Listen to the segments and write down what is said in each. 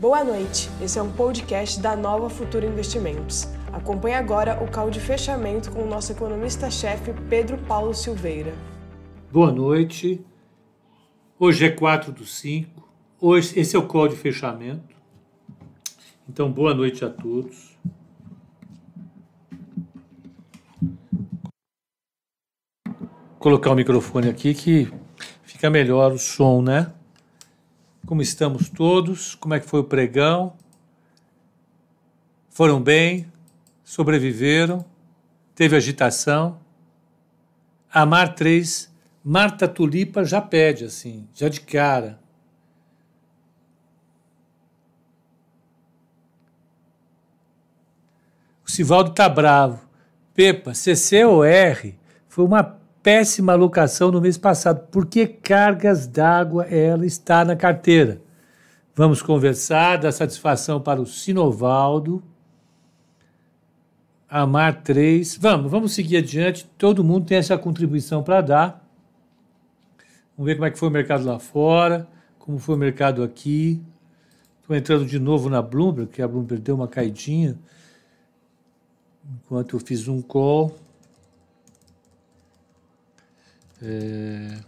Boa noite, esse é um podcast da Nova Futura Investimentos. Acompanhe agora o call de fechamento com o nosso economista-chefe Pedro Paulo Silveira. Boa noite, hoje é 4 do 5, hoje, esse é o call de fechamento. Então, boa noite a todos. Vou colocar o microfone aqui que fica melhor o som, né? Como estamos todos? Como é que foi o pregão? Foram bem? Sobreviveram? Teve agitação? A Mar 3, Marta Tulipa já pede assim, já de cara. O Sivaldo tá bravo. Pepa, CC ou R foi uma péssima alocação no mês passado. Por que cargas d'água ela está na carteira? Vamos conversar, dar satisfação para o Sinovaldo. Amar 3. Vamos, vamos seguir adiante. Todo mundo tem essa contribuição para dar. Vamos ver como é que foi o mercado lá fora, como foi o mercado aqui. Estou entrando de novo na Bloomberg, que a Bloomberg deu uma caidinha enquanto eu fiz um call. É...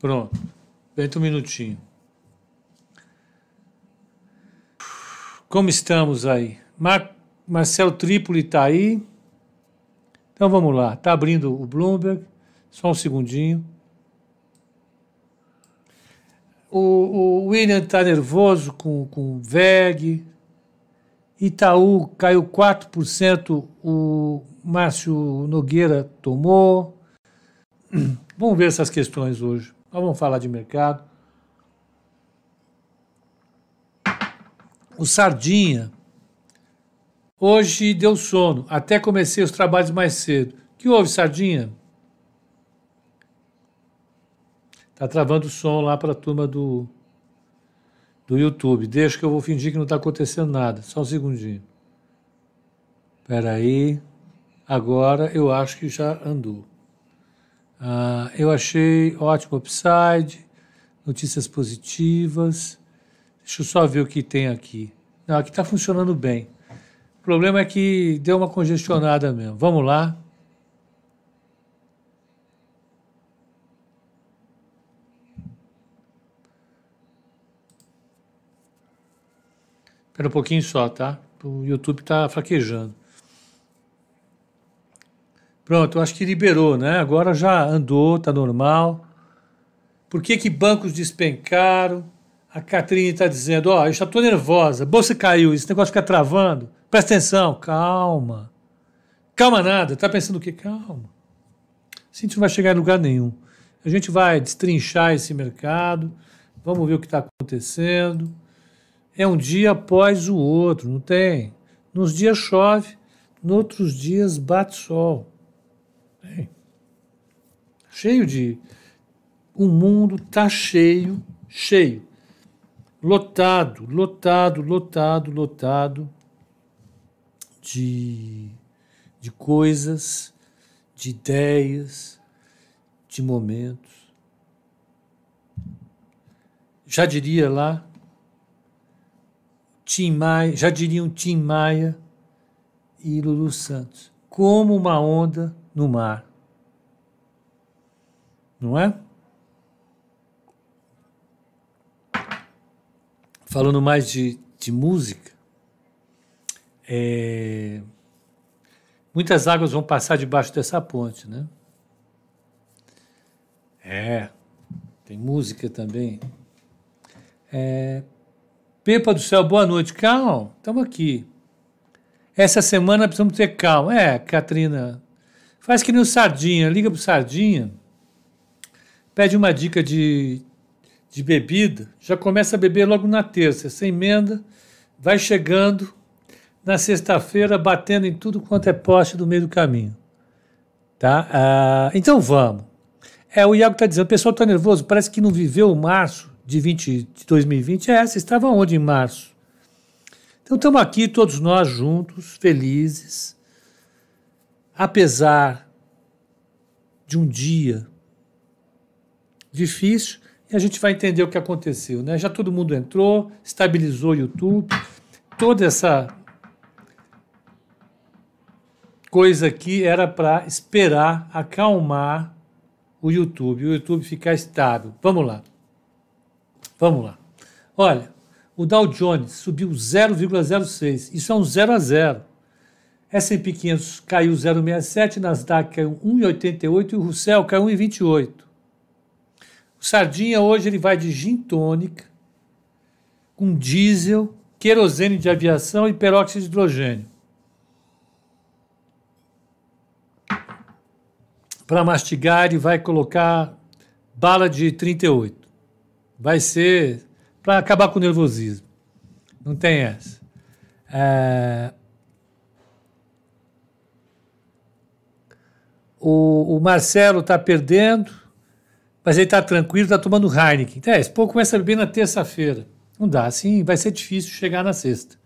Pronto. Espera um minutinho. Como estamos aí? Mar Marcelo Trípoli está aí. Então vamos lá. Está abrindo o Bloomberg. Só um segundinho. O, o William está nervoso com, com o VEG. Itaú caiu 4%, o Márcio Nogueira tomou. Vamos ver essas questões hoje. Nós vamos falar de mercado. O Sardinha. Hoje deu sono. Até comecei os trabalhos mais cedo. que houve, Sardinha? Tá travando o som lá para a turma do, do YouTube. Deixa que eu vou fingir que não está acontecendo nada. Só um segundinho. Espera aí. Agora eu acho que já andou. Ah, eu achei ótimo upside, notícias positivas. Deixa eu só ver o que tem aqui. Não, aqui está funcionando bem. O problema é que deu uma congestionada mesmo. Vamos lá. Espera um pouquinho só, tá? O YouTube está fraquejando. Pronto, eu acho que liberou, né? Agora já andou, tá normal. Por que, que bancos despencaram? A Catrine está dizendo: Ó, oh, eu já estou nervosa, bolsa caiu, esse negócio fica travando. Presta atenção, calma. Calma nada, tá pensando o quê? Calma. Assim a gente não vai chegar em lugar nenhum. A gente vai destrinchar esse mercado, vamos ver o que está acontecendo é um dia após o outro, não tem. Nos dias chove, nos outros dias bate sol. Tem. Cheio de. O mundo está cheio, cheio. Lotado, lotado, lotado, lotado de, de coisas, de ideias, de momentos. Já diria lá Tim Maia, já diriam Tim Maia e Lulu Santos, como uma onda no mar. Não é? Falando mais de, de música, é, muitas águas vão passar debaixo dessa ponte, né? É, tem música também. É, Pepa do céu, boa noite. Calma, estamos aqui. Essa semana precisamos ter calma. É, Katrina, faz que nem o Sardinha, liga pro Sardinha, pede uma dica de, de bebida, já começa a beber logo na terça, sem emenda, vai chegando na sexta-feira, batendo em tudo quanto é poste do meio do caminho. Tá? Ah, então vamos. É, o Iago está dizendo, o pessoal está nervoso, parece que não viveu o março de, 20, de 2020 é essa. Estava onde em março? Então estamos aqui todos nós juntos, felizes, apesar de um dia difícil e a gente vai entender o que aconteceu. Né? Já todo mundo entrou, estabilizou o YouTube, toda essa coisa aqui era para esperar acalmar o YouTube, o YouTube ficar estável. Vamos lá. Vamos lá. Olha, o Dow Jones subiu 0,06. Isso é um 0 a 0. S&P 500 caiu 0,67, Nasdaq caiu 1,88 e o Russell caiu 1,28. O Sardinha hoje ele vai de gin tônica com diesel, querosene de aviação e peróxido de hidrogênio. Para mastigar, ele vai colocar bala de 38. Vai ser para acabar com o nervosismo. Não tem essa. É... O, o Marcelo está perdendo, mas ele está tranquilo, está tomando Heineken. É, esse pouco começa a beber na terça-feira. Não dá, assim vai ser difícil chegar na sexta.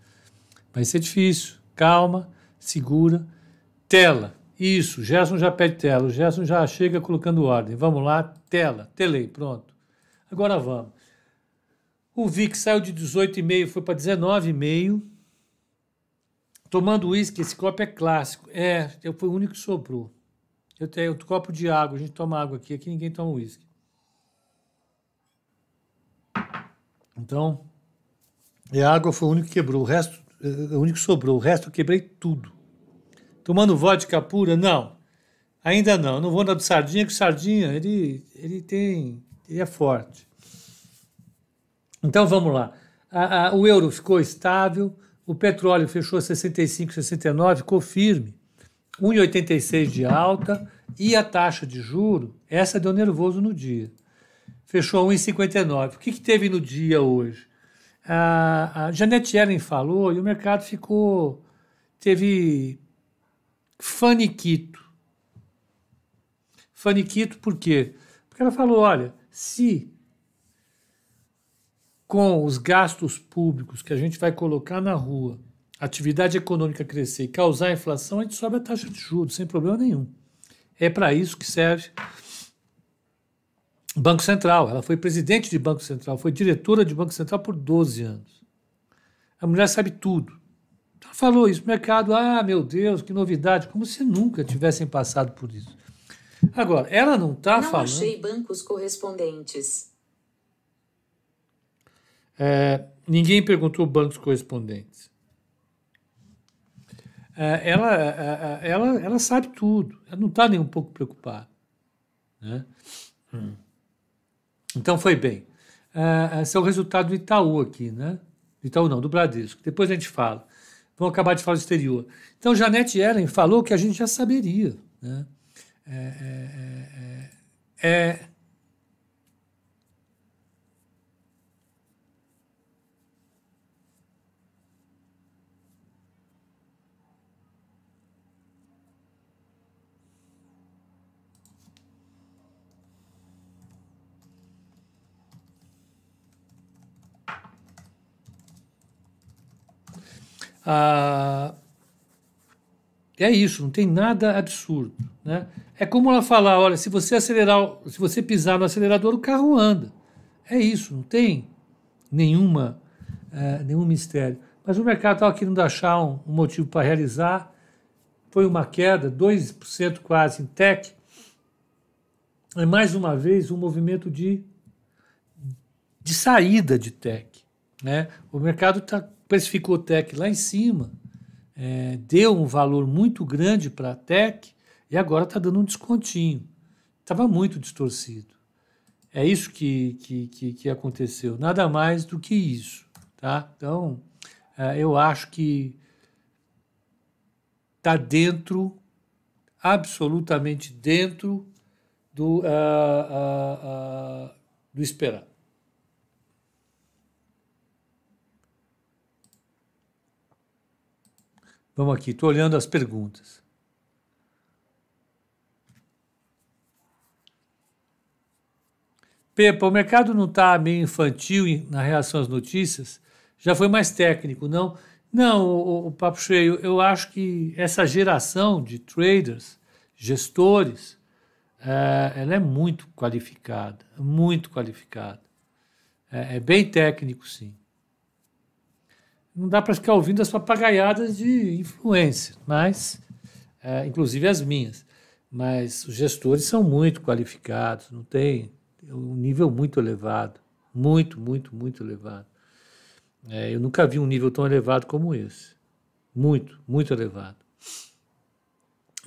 Vai ser difícil. Calma, segura. Tela. Isso, Gerson já pede tela. O Gerson já chega colocando ordem. Vamos lá, tela. Telei, pronto. Agora vamos. O VIX saiu de 18,5, foi para 19,5. Tomando uísque, esse copo é clássico. É, foi o único que sobrou. Eu tenho outro copo de água, a gente toma água aqui, aqui ninguém toma uísque. Então, e a água foi o único que quebrou, o resto, é o único que sobrou, o resto eu quebrei tudo. Tomando vodka pura? Não. Ainda não. Eu não vou na Sardinha, que Sardinha, ele, ele tem, ele é forte. Então vamos lá. A, a, o euro ficou estável, o petróleo fechou 65, 69, ficou firme. 1,86 de alta e a taxa de juro, essa deu nervoso no dia. Fechou 1,59. O que, que teve no dia hoje? A, a Janete Ellen falou e o mercado ficou. teve faniquito. Faniquito por quê? Porque ela falou: olha, se com os gastos públicos que a gente vai colocar na rua, a atividade econômica crescer e causar inflação, a gente sobe a taxa de juros sem problema nenhum. É para isso que serve o Banco Central. Ela foi presidente de Banco Central, foi diretora de Banco Central por 12 anos. A mulher sabe tudo. Ela falou isso, mercado, ah, meu Deus, que novidade, como se nunca tivessem passado por isso. Agora, ela não está falando. Não achei bancos correspondentes. É, ninguém perguntou bancos correspondentes. É, ela, é, é, ela, ela sabe tudo, ela não está nem um pouco preocupada. Né? Hum. Então foi bem. É, esse é o resultado do Itaú aqui, né? Do Itaú não, do Bradesco. Depois a gente fala. Vamos acabar de falar do exterior. Então, Janete Ellen falou que a gente já saberia. Né? É, é, é, é Ah, é isso, não tem nada absurdo. Né? É como ela falar: olha, se você acelerar, se você pisar no acelerador, o carro anda. É isso, não tem nenhuma, é, nenhum mistério. Mas o mercado estava querendo achar um, um motivo para realizar. Foi uma queda, 2% quase em tech. É mais uma vez um movimento de, de saída de tech. Né? O mercado está precificou tech lá em cima, é, deu um valor muito grande para a tech e agora está dando um descontinho. Estava muito distorcido. É isso que, que, que, que, aconteceu, nada mais do que isso. Tá? Então, é, eu acho que está dentro, absolutamente dentro do, uh, uh, uh, do esperado. Vamos aqui, estou olhando as perguntas. Pepa, o mercado não está meio infantil na reação às notícias? Já foi mais técnico, não? Não, o, o, papo cheio, eu acho que essa geração de traders, gestores, é, ela é muito qualificada, muito qualificada. É, é bem técnico, sim. Não dá para ficar ouvindo as papagaiadas de influência, mas, é, inclusive as minhas. Mas os gestores são muito qualificados, não tem um nível muito elevado, muito, muito, muito elevado. É, eu nunca vi um nível tão elevado como esse, muito, muito elevado.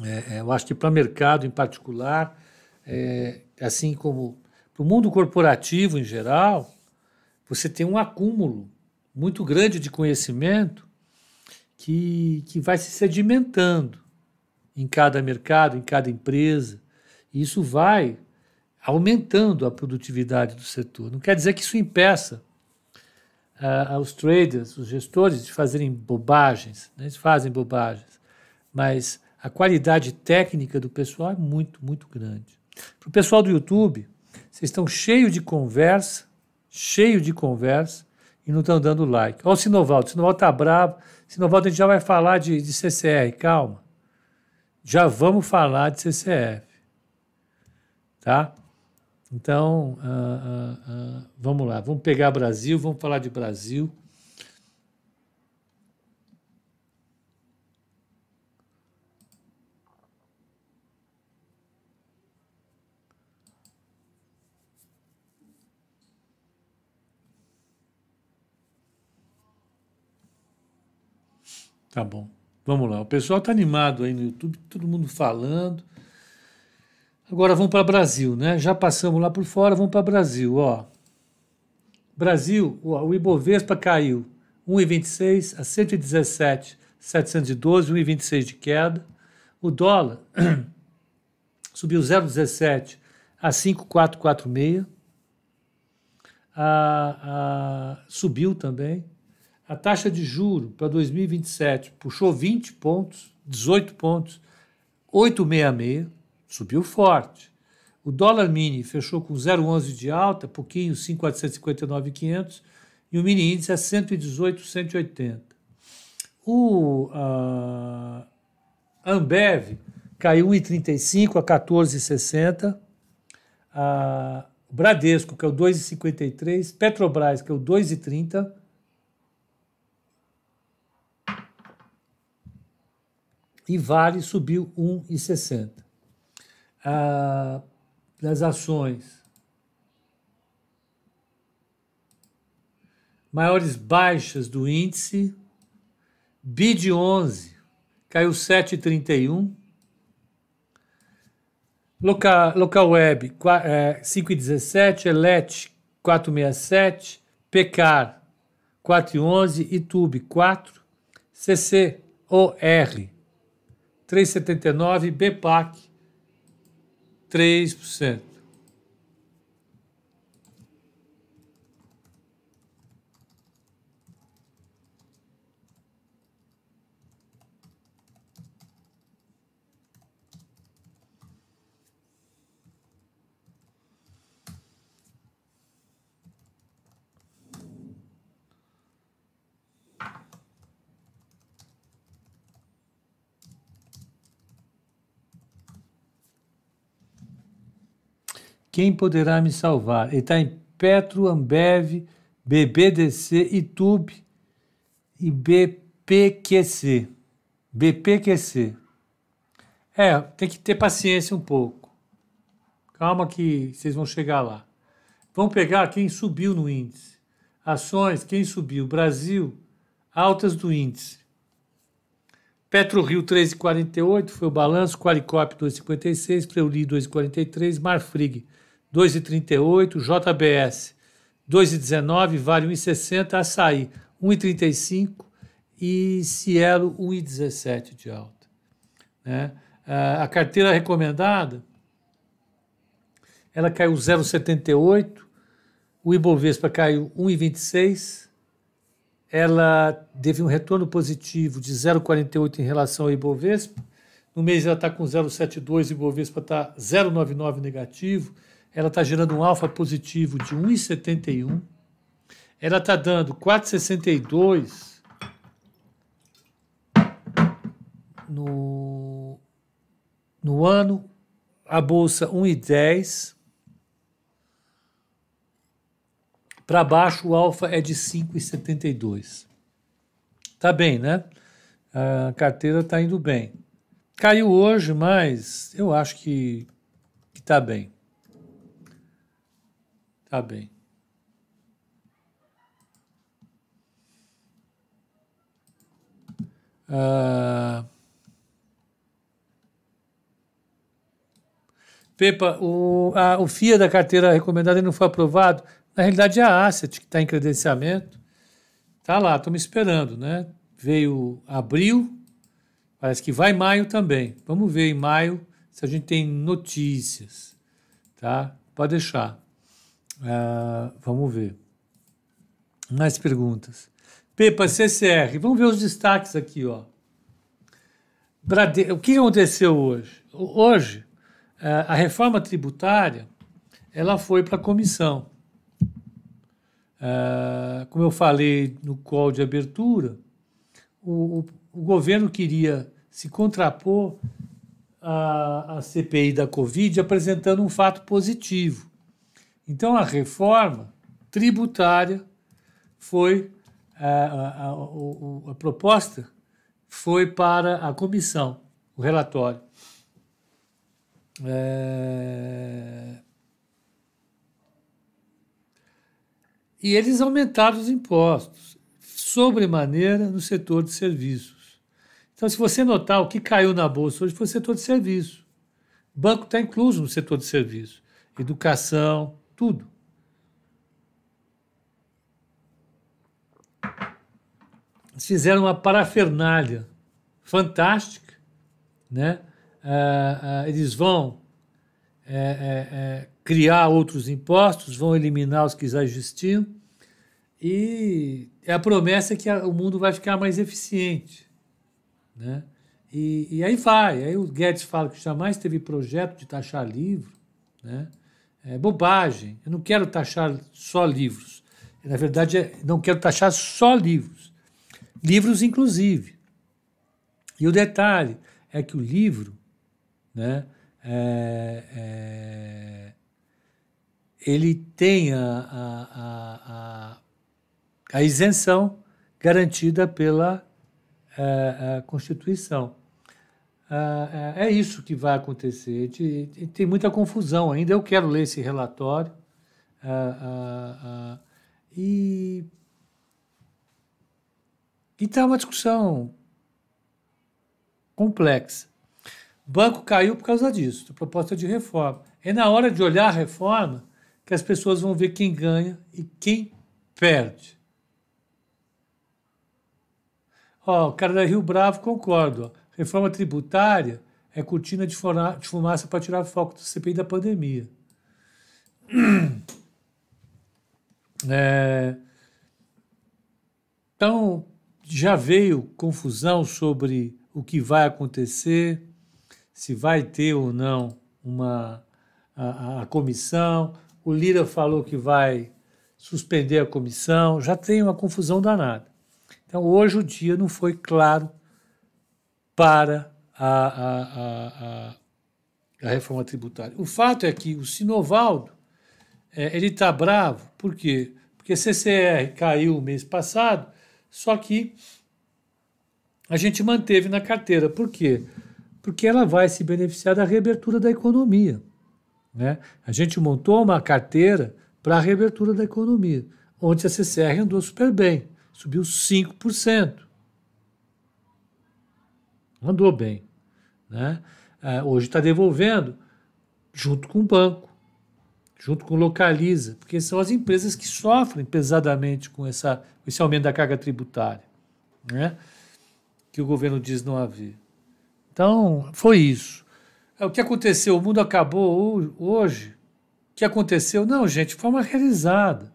É, é eu acho que para mercado em particular, é, assim como para o mundo corporativo em geral, você tem um acúmulo muito grande de conhecimento que, que vai se sedimentando em cada mercado, em cada empresa. E isso vai aumentando a produtividade do setor. Não quer dizer que isso impeça uh, traders, os gestores, de fazerem bobagens, né? eles fazem bobagens, mas a qualidade técnica do pessoal é muito, muito grande. Para o pessoal do YouTube, vocês estão cheios de conversa, cheio de conversa, e não estão dando like. Olha o Sinovaldo, o Sinovaldo está bravo. Sinovaldo, a gente já vai falar de, de CCR, calma. Já vamos falar de CCF. Tá? Então, uh, uh, uh, vamos lá, vamos pegar Brasil, vamos falar de Brasil. Tá bom. Vamos lá. O pessoal está animado aí no YouTube, todo mundo falando. Agora vamos para Brasil, né? Já passamos lá por fora, vamos para Brasil, ó. Brasil, o Ibovespa caiu 1,26 a 117,712, 1,26 de queda. O dólar subiu 0,17 a 5,446. A, a, subiu também. A taxa de juro para 2027 puxou 20 pontos, 18 pontos, 8,66, subiu forte. O dólar mini fechou com 0,11 de alta, pouquinho, 5,459,500, e o mini índice é 118,180. O uh, Ambev caiu 1,35 a 14,60. Uh, o Bradesco, que é o 2,53. Petrobras, que é o 2,30. e Vale subiu 1,60. Ah, das ações, maiores baixas do índice, BID 11 caiu 7,31. Local, local Web 5,17, Elet 4,67, Pecar 4,11, YouTube 4, CCOR 3,79%, BPAC 3%. Quem poderá me salvar? Ele está em Petro, Ambev, BBDC, Itube e BPQC. BPQC. É, tem que ter paciência um pouco. Calma que vocês vão chegar lá. Vamos pegar quem subiu no índice. Ações, quem subiu? Brasil, altas do índice. Petro Rio 3,48 foi o balanço, Qualicop 2,56, Preuli 2,43, Marfrig 2,38, JBS 2,19, Vale 1,60, Açaí 1,35 e Cielo 1,17 de alta. Né? A carteira recomendada ela caiu 0,78, o Ibovespa caiu 1,26, ela teve um retorno positivo de 0,48 em relação ao Ibovespa, no mês ela está com 0,72, o Ibovespa está 0,99 negativo, ela está gerando um alfa positivo de 1,71. Ela está dando 4,62 no, no ano a bolsa 1,10. Para baixo, o alfa é de 5,72. Tá bem, né? A carteira está indo bem. Caiu hoje, mas eu acho que, que tá bem. Tá bem. Uh... Pepa, o, a, o FIA da carteira recomendada não foi aprovado. Na realidade, é a Asset que está em credenciamento. Está lá, estamos esperando, né? Veio abril, parece que vai maio também. Vamos ver em maio se a gente tem notícias, tá? Pode deixar. Uh, vamos ver. Mais perguntas. Pepa, CCR, vamos ver os destaques aqui, ó. Brade... O que aconteceu hoje? Hoje, é, a reforma tributária ela foi para a comissão. É, como eu falei no call de abertura, o, o, o governo queria se contrapor à CPI da Covid apresentando um fato positivo. Então, a reforma tributária foi a, a, a, a, proposta foi para a comissão, o relatório. É... E eles aumentaram os impostos, sobremaneira no setor de serviços. Então, se você notar, o que caiu na bolsa hoje foi o setor de serviço. O banco está incluso no setor de serviço. Educação, tudo. Eles fizeram uma parafernália fantástica, né? uh, uh, eles vão é, é, criar outros impostos, vão eliminar os que já existiam, e é a promessa que o mundo vai ficar mais eficiente. Né? E, e, aí vai. Aí o Guedes fala que jamais teve projeto de taxar livro. Né? É bobagem. Eu não quero taxar só livros. Na verdade, é, não quero taxar só livros. Livros, inclusive. E o detalhe é que o livro né? É, é, ele tem a, a, a, a, isenção garantida pela é, Constituição. É, é isso que vai acontecer. Tem muita confusão ainda. Eu quero ler esse relatório. e está uma discussão complexa. Banco caiu por causa disso, proposta de reforma. É na hora de olhar a reforma que as pessoas vão ver quem ganha e quem perde. Ó, o cara da Rio Bravo concorda. Reforma tributária é cortina de, fumaça para tirar foco do CPI da pandemia. É, então, já veio confusão sobre o que vai acontecer se vai ter ou não uma a, a, comissão. O Lira falou que vai suspender a comissão. Já tem uma confusão danada. Então, hoje o dia não foi claro para a, a, a reforma tributária. O fato é que o Sinovaldo é, ele está bravo. Por quê? Porque CCR caiu o mês passado, só que a gente manteve na carteira. Por quê? porque ela vai se beneficiar da reabertura da economia. Né? A gente montou uma carteira para a reabertura da economia, onde a CCR andou super bem, subiu 5%. Andou bem. Né? É, hoje está devolvendo junto com o banco, junto com o Localiza, porque são as empresas que sofrem pesadamente com essa, esse aumento da carga tributária, né? que o governo diz não haver. Então, foi isso. É, o que aconteceu? O mundo acabou hoje. O que aconteceu? Não, gente, foi uma realizada.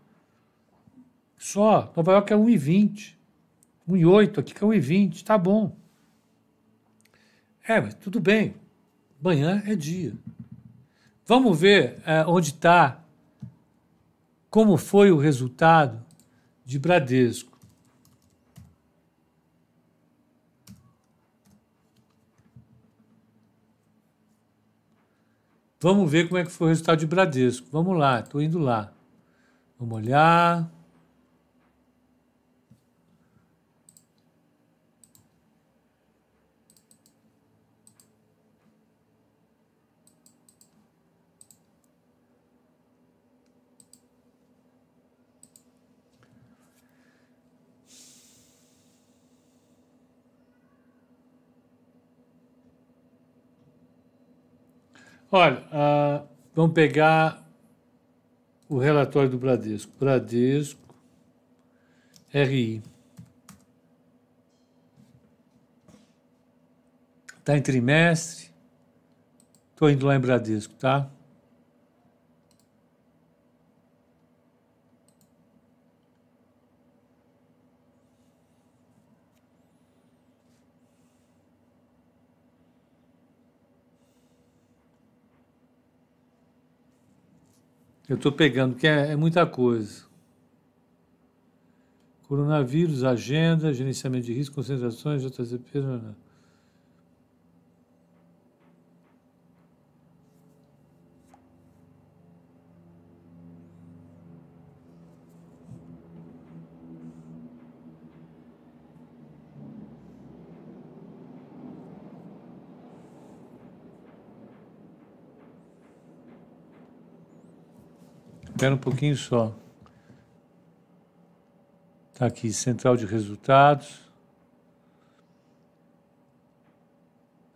Só. Nova York é 1,20. 1,8, aqui que é 1,20. Tá bom. É, mas tudo bem. Amanhã é dia. Vamos ver é, onde está, como foi o resultado de Bradesco. Vamos ver como é que foi o resultado de Bradesco. Vamos lá, estou indo lá. Vamos olhar. Olha, uh, vamos pegar o relatório do Bradesco. Bradesco, RI. Está em trimestre. Estou indo lá em Bradesco, tá? Eu estou pegando, que é, é, muita coisa. Coronavírus, agenda, gerenciamento de risco, concentrações, JCP. Não, não. Espera um pouquinho só. Está aqui, central de resultados.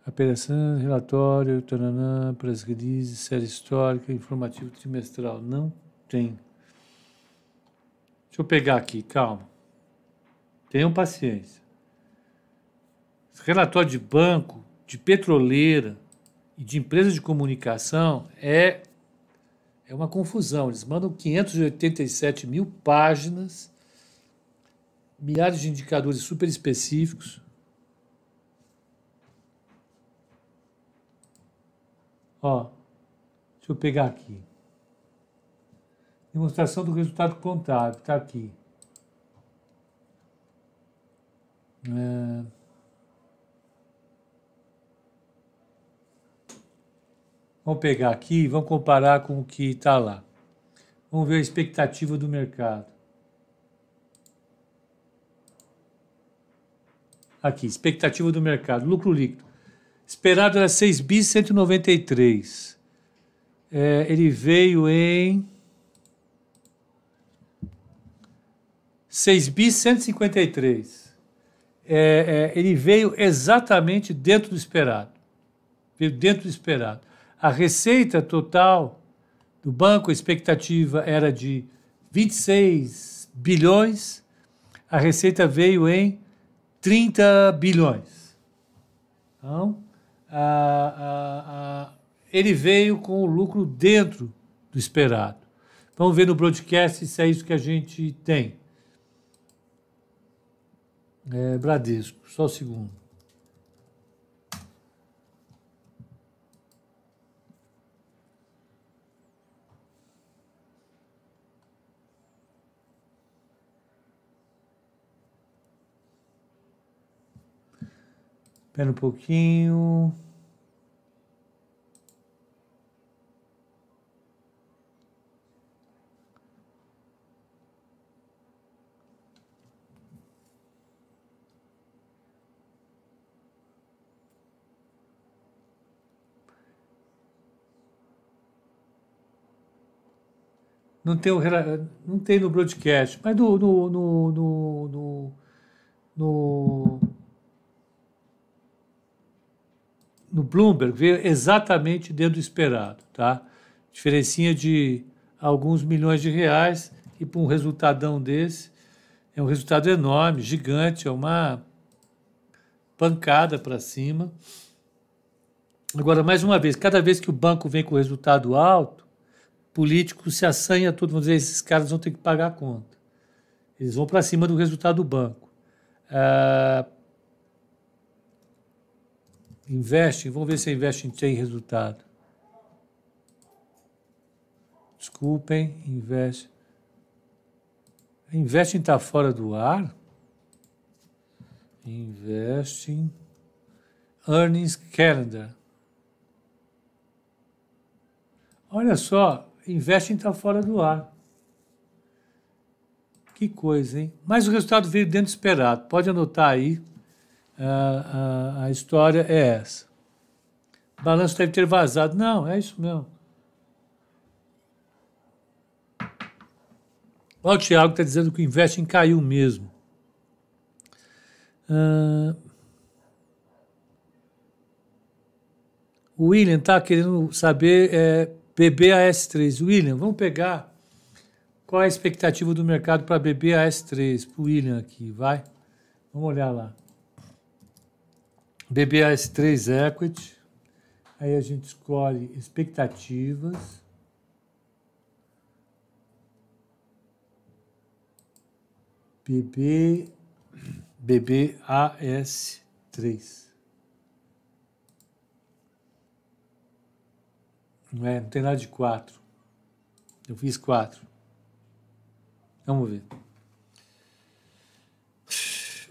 Operação, relatório, taranã, press release, série histórica, informativo trimestral. Não tem. Deixa eu pegar aqui, calma. Tenham paciência. Relatório de banco, de petroleira e de empresa de comunicação é é uma confusão. Eles mandam 587 mil páginas, milhares de indicadores super específicos. Ó, deixa eu pegar aqui. Demonstração do resultado contábil, está aqui. É... Vamos pegar aqui e vamos comparar com o que está lá. Vamos ver a expectativa do mercado. Aqui, expectativa do mercado. Lucro líquido. Esperado era 6 bis 193. É, ele veio em 6 bis 153. É, é, ele veio exatamente dentro do esperado. Veio dentro do esperado. A receita total do banco, a expectativa era de 26 bilhões, a receita veio em 30 bilhões. Então, a, a, a, ele veio com o lucro dentro do esperado. Vamos ver no broadcast se é isso que a gente tem. É, Bradesco, só um segundo. Espera um pouquinho. Não tem, o, não tem no broadcast, mas no, no, no, no, no no Bloomberg veio exatamente dentro do esperado, tá? Diferencinha de alguns milhões de reais e para um resultadão desse é um resultado enorme, gigante, é uma pancada para cima. Agora, mais uma vez, cada vez que o banco vem com resultado alto, político se assanha tudo, vão dizer, esses caras vão ter que pagar a conta. Eles vão para cima do resultado do banco. Ah, Investe, vamos ver se a tem resultado. Desculpem. Investing está fora do ar? Investing. Earnings Calendar. Olha só, Investing está fora do ar. Que coisa, hein? Mas o resultado veio dentro do esperado. Pode anotar aí. A, a, história é essa. O balanço deve ter vazado. Não, é isso mesmo. Olha o Thiago está dizendo que o Investing caiu mesmo. Uh, o William está querendo saber é, BBAS3. William, vamos pegar qual é a expectativa do mercado para BBAS3? Para o William aqui, vai. Vamos olhar lá. BBAS3 Equity. Aí a gente escolhe expectativas. BB, BBAS3. Não é, não tem nada de 4. Eu fiz 4. Vamos ver.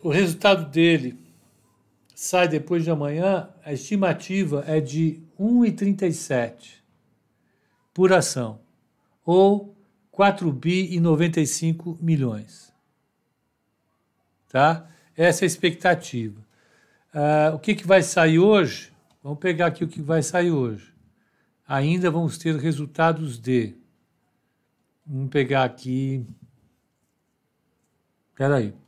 O resultado dele sai depois de amanhã, a estimativa é de 1,37 por ação, ou 4 bi e 95 milhões. Tá? Essa é a expectativa. Uh, o que, que vai sair hoje? Vamos pegar aqui o que vai sair hoje. Ainda vamos ter resultados de. Vamos pegar aqui. Espera aí.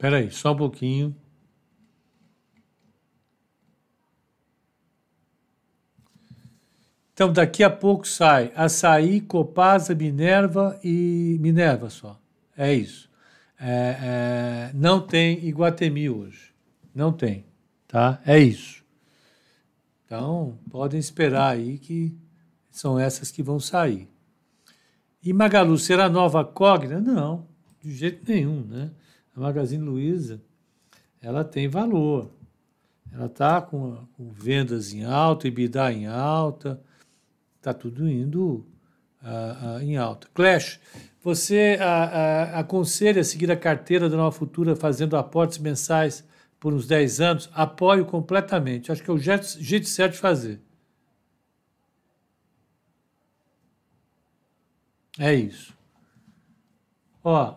Espera aí, só um pouquinho. Então, daqui a pouco sai Açaí, Copasa, Minerva e Minerva só. É isso. É, é, não tem Iguatemi hoje. Não tem. Tá? É isso. Então, podem esperar aí que são essas que vão sair. E Magalu será nova Cogna? Não, de jeito nenhum, né? A Magazine Luiza ela tem valor. Ela está com, com, vendas em alta, EBITDA em alta, está tudo indo uh, uh, em alta. Clash, você uh, aconselha seguir a carteira da Nova Futura fazendo aportes mensais por uns 10 anos? Apoio completamente. Acho que é o jeito, jeito certo de fazer. É isso. Ó.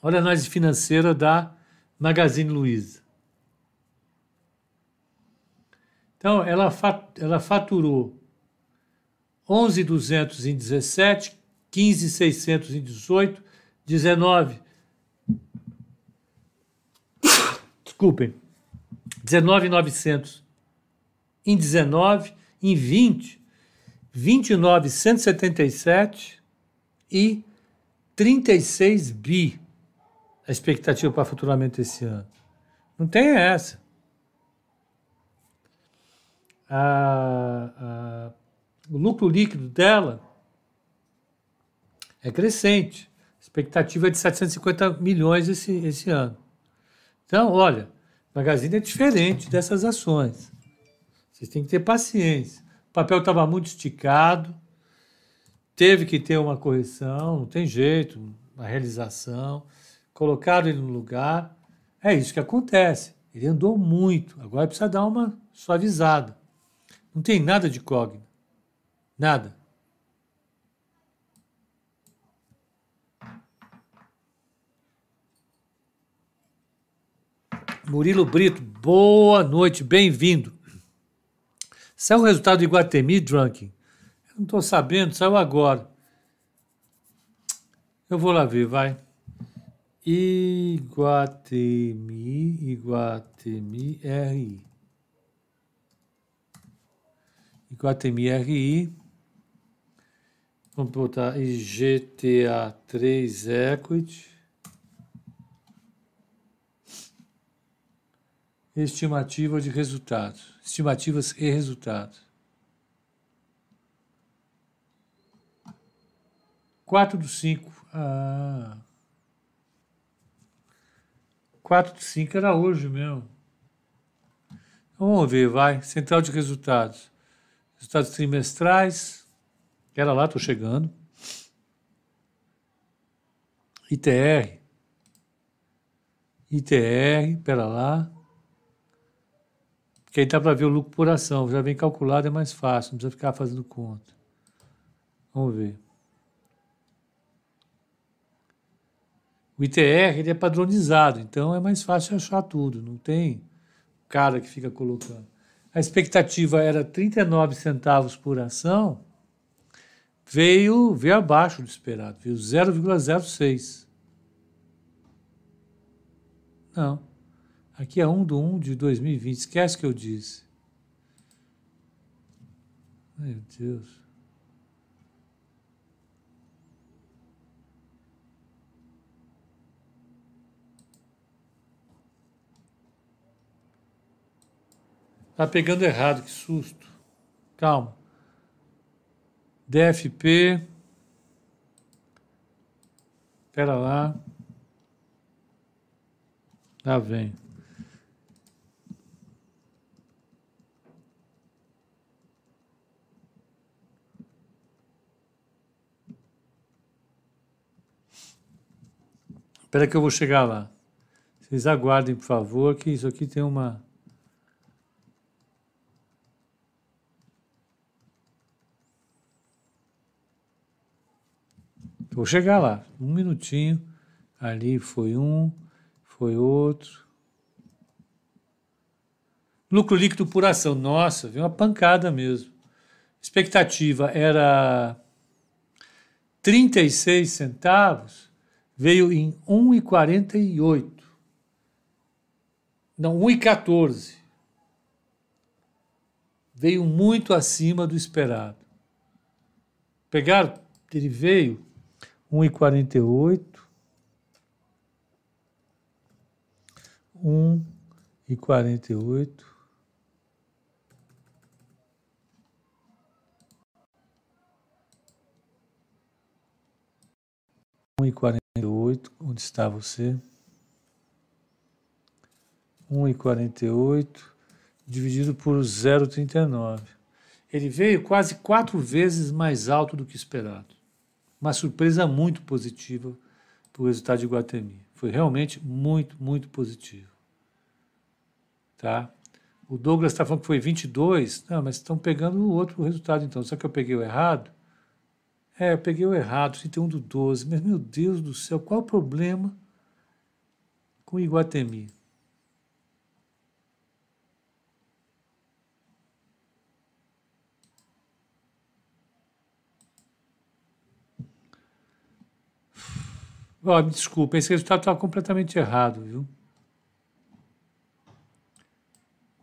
Olha a análise financeira da Magazine Luiza. Então, ela, ela faturou 11,200 em 17, 15,600 em 18, 19. Desculpem. 19,900 em 19, em 20, 29,177 e 36 bi a expectativa para faturamento esse ano? Não tem essa. A, a, o lucro líquido dela é crescente. A expectativa é de 750 milhões esse, esse ano. Então, olha, Magazine é diferente dessas ações. Vocês têm que ter paciência. O papel estava muito esticado, teve que ter uma correção, não tem jeito, uma realização colocaram ele no lugar. É isso que acontece. Ele andou muito, agora precisa dar uma suavizada. Não tem nada de cogna. Nada. Murilo Brito, boa noite, bem-vindo. Saiu o resultado do Iguatemi Drunking? Eu não estou sabendo, saiu agora. Eu vou lá ver, vai. Iguatemi, Iguatemi RI. Iguatemi RI. Vamos botar IGTA 3 Equity. Estimativa de resultado. Estimativas e resultado. 4 do 5. Ah. 4 do 5 era hoje mesmo. Vamos ver, vai. Central de resultados. Resultados trimestrais. Era lá, estou chegando. ITR. ITR, pera lá. Que aí dá para ver o lucro por ação. Já vem calculado, é mais fácil, não precisa ficar fazendo conta. Vamos ver. O ITR ele é padronizado, então é mais fácil achar tudo. Não tem cara que fica colocando. A expectativa era 39 centavos por ação, veio, veio abaixo do esperado, veio 0,06. Não. Aqui é 1 do 1 de 2020. Esquece que eu disse. Meu Deus. Tá pegando errado, que susto. Calma. DFP. Espera lá. Lá vem. Espera que eu vou chegar lá. Vocês aguardem, por favor, que isso aqui tem uma Vou chegar lá, um minutinho. Ali foi um, foi outro. Lucro líquido por ação. Nossa, veio uma pancada mesmo. Expectativa era 36 centavos, veio em 1,48. Não, 1,14. Veio muito acima do esperado. Pegaram, ele veio um e quarenta e oito, um e quarenta e oito, um e quarenta e oito, onde está você? Um e quarenta e oito dividido por zero trinta e nove. Ele veio quase quatro vezes mais alto do que esperado uma surpresa muito positiva para o resultado de Guatemi. Foi realmente muito, muito positivo. Tá? O Douglas está falando que foi 22. Não, mas estão pegando o outro resultado então. Só que eu peguei o errado? É, eu peguei o errado, 31 do 12. Mas, meu Deus do céu, qual o problema com Iguatemi? Oh, me desculpa, esse resultado estava completamente errado, viu?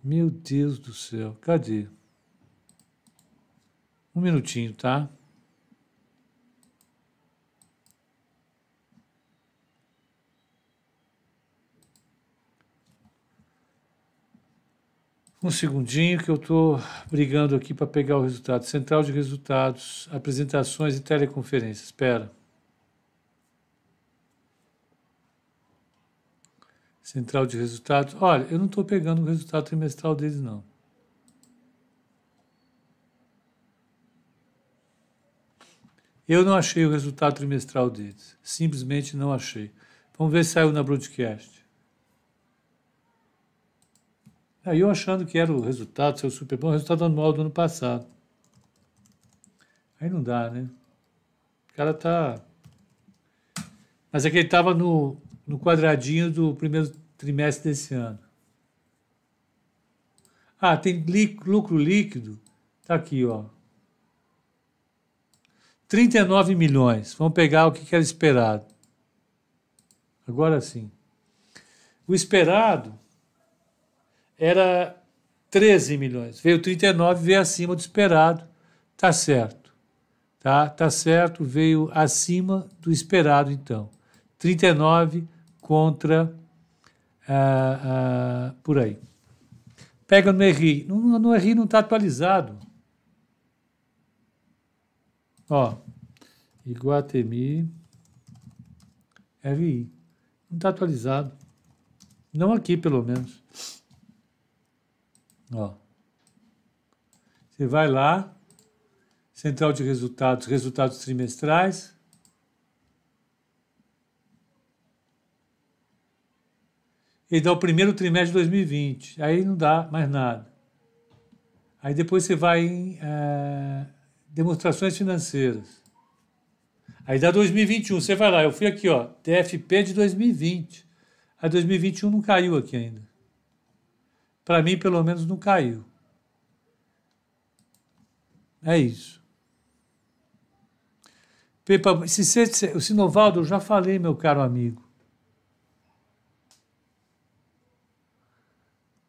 Meu Deus do céu, cadê? Um minutinho, tá? Um segundinho que eu estou brigando aqui para pegar o resultado. Central de resultados, apresentações e teleconferências. Espera. Central de resultados. Olha, eu não estou pegando o resultado trimestral deles, não. Eu não achei o resultado trimestral deles. Simplesmente não achei. Vamos ver se saiu na broadcast. Aí eu achando que era o resultado, seu super bom, o resultado anual do ano passado. Aí não dá, né? O cara tá. Mas é que ele estava no no quadradinho do primeiro trimestre desse ano. Ah, tem lucro líquido. Está aqui, ó. 39 milhões. Vamos pegar o que era esperado. Agora sim. O esperado era 13 milhões. Veio 39, veio acima do esperado. Tá certo. Tá, tá certo, veio acima do esperado então. 39 contra ah, ah, por aí. Pega no RI. No, no RI não está atualizado. Ó, Iguatemi RI. Não está atualizado. Não aqui, pelo menos. Ó. Você vai lá, central de resultados, resultados trimestrais. E dá o primeiro trimestre de 2020. Aí não dá mais nada. Aí depois você vai em é, demonstrações financeiras. Aí dá 2021. Você vai lá, eu fui aqui, ó, TFP de 2020. A 2021 não caiu aqui ainda. Para mim, pelo menos, não caiu. É isso. Pepa, se você, o Sinovaldo, eu já falei, meu caro amigo.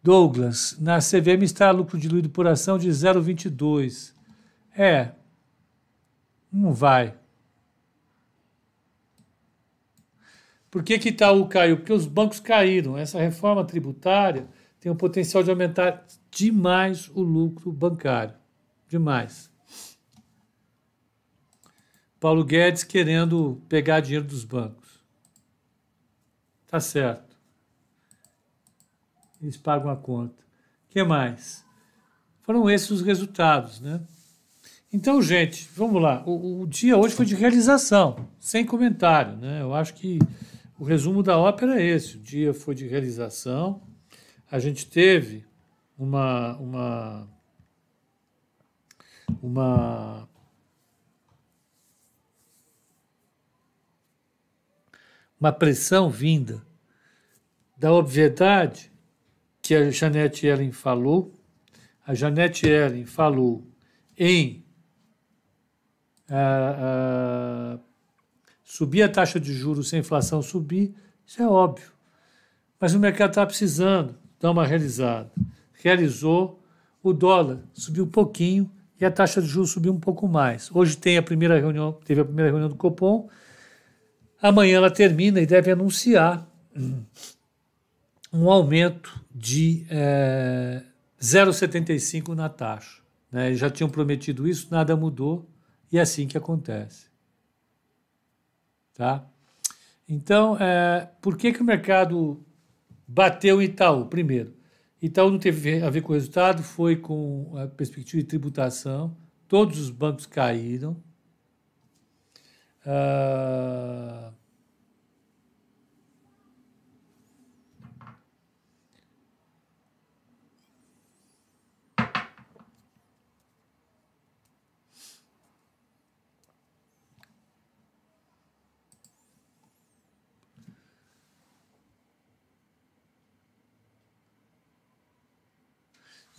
Douglas, na CVM está lucro diluído por ação de 0,22. É, não vai. Por que, que Itaú caiu? Porque os bancos caíram. Essa reforma tributária tem o potencial de aumentar demais o lucro bancário. Demais. Paulo Guedes querendo pegar dinheiro dos bancos. Tá certo. Eles pagam a conta. O que mais? Foram esses os resultados, né? Então, gente, vamos lá. O, o, dia hoje foi de realização, sem comentário, né? Eu acho que o resumo da ópera é esse. O dia foi de realização. A gente teve uma uma uma uma pressão vinda da obviedade que a Janete Ellen falou. A Janete Ellen falou em uh, uh, subir a taxa de juros sem a inflação subir, isso é óbvio. Mas o mercado está precisando dar uma realizada. Realizou, o dólar subiu um pouquinho e a taxa de juros subiu um pouco mais. Hoje tem a primeira reunião, teve a primeira reunião do Copom, Amanhã ela termina e deve anunciar um aumento de é, 0,75 na taxa. Né? Já tinham prometido isso, nada mudou e é assim que acontece. Tá? Então, é, por que, que o mercado bateu em Itaú? Primeiro, Itaú não teve a ver com o resultado, foi com a perspectiva de tributação, todos os bancos caíram, Uh,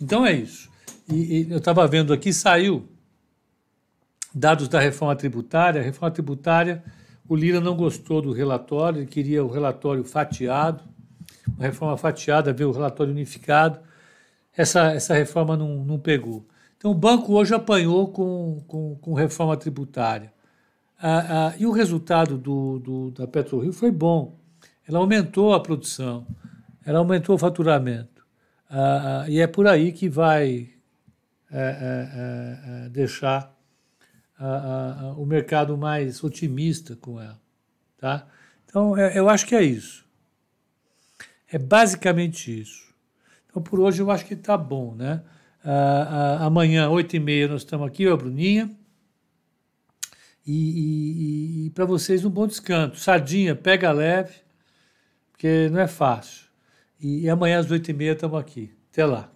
Então é isso. E, e eu estava vendo aqui, saiu dados da reforma tributária. A reforma tributária, o Lira não gostou do relatório, ele queria o relatório fatiado, uma reforma fatiada, ver o relatório unificado. Essa, essa reforma não, não pegou. Então, o banco hoje apanhou com, com, com reforma tributária. Ah, ah, e o resultado do, do, da PetroRio foi bom. Ela aumentou a produção, ela aumentou o faturamento. Ah, ah e é por aí que vai é, é, é, deixar a, a, o mercado mais otimista com ela. Tá? Então, eu acho que é isso. É basicamente isso. Então, por hoje, eu acho que está bom. Né? amanhã, 8h30, nós estamos aqui, ó, Bruninha. E, e, e para vocês, um bom descanso. Sardinha, pega leve, porque não é fácil. E, e amanhã, às 8h30, estamos aqui. Até lá.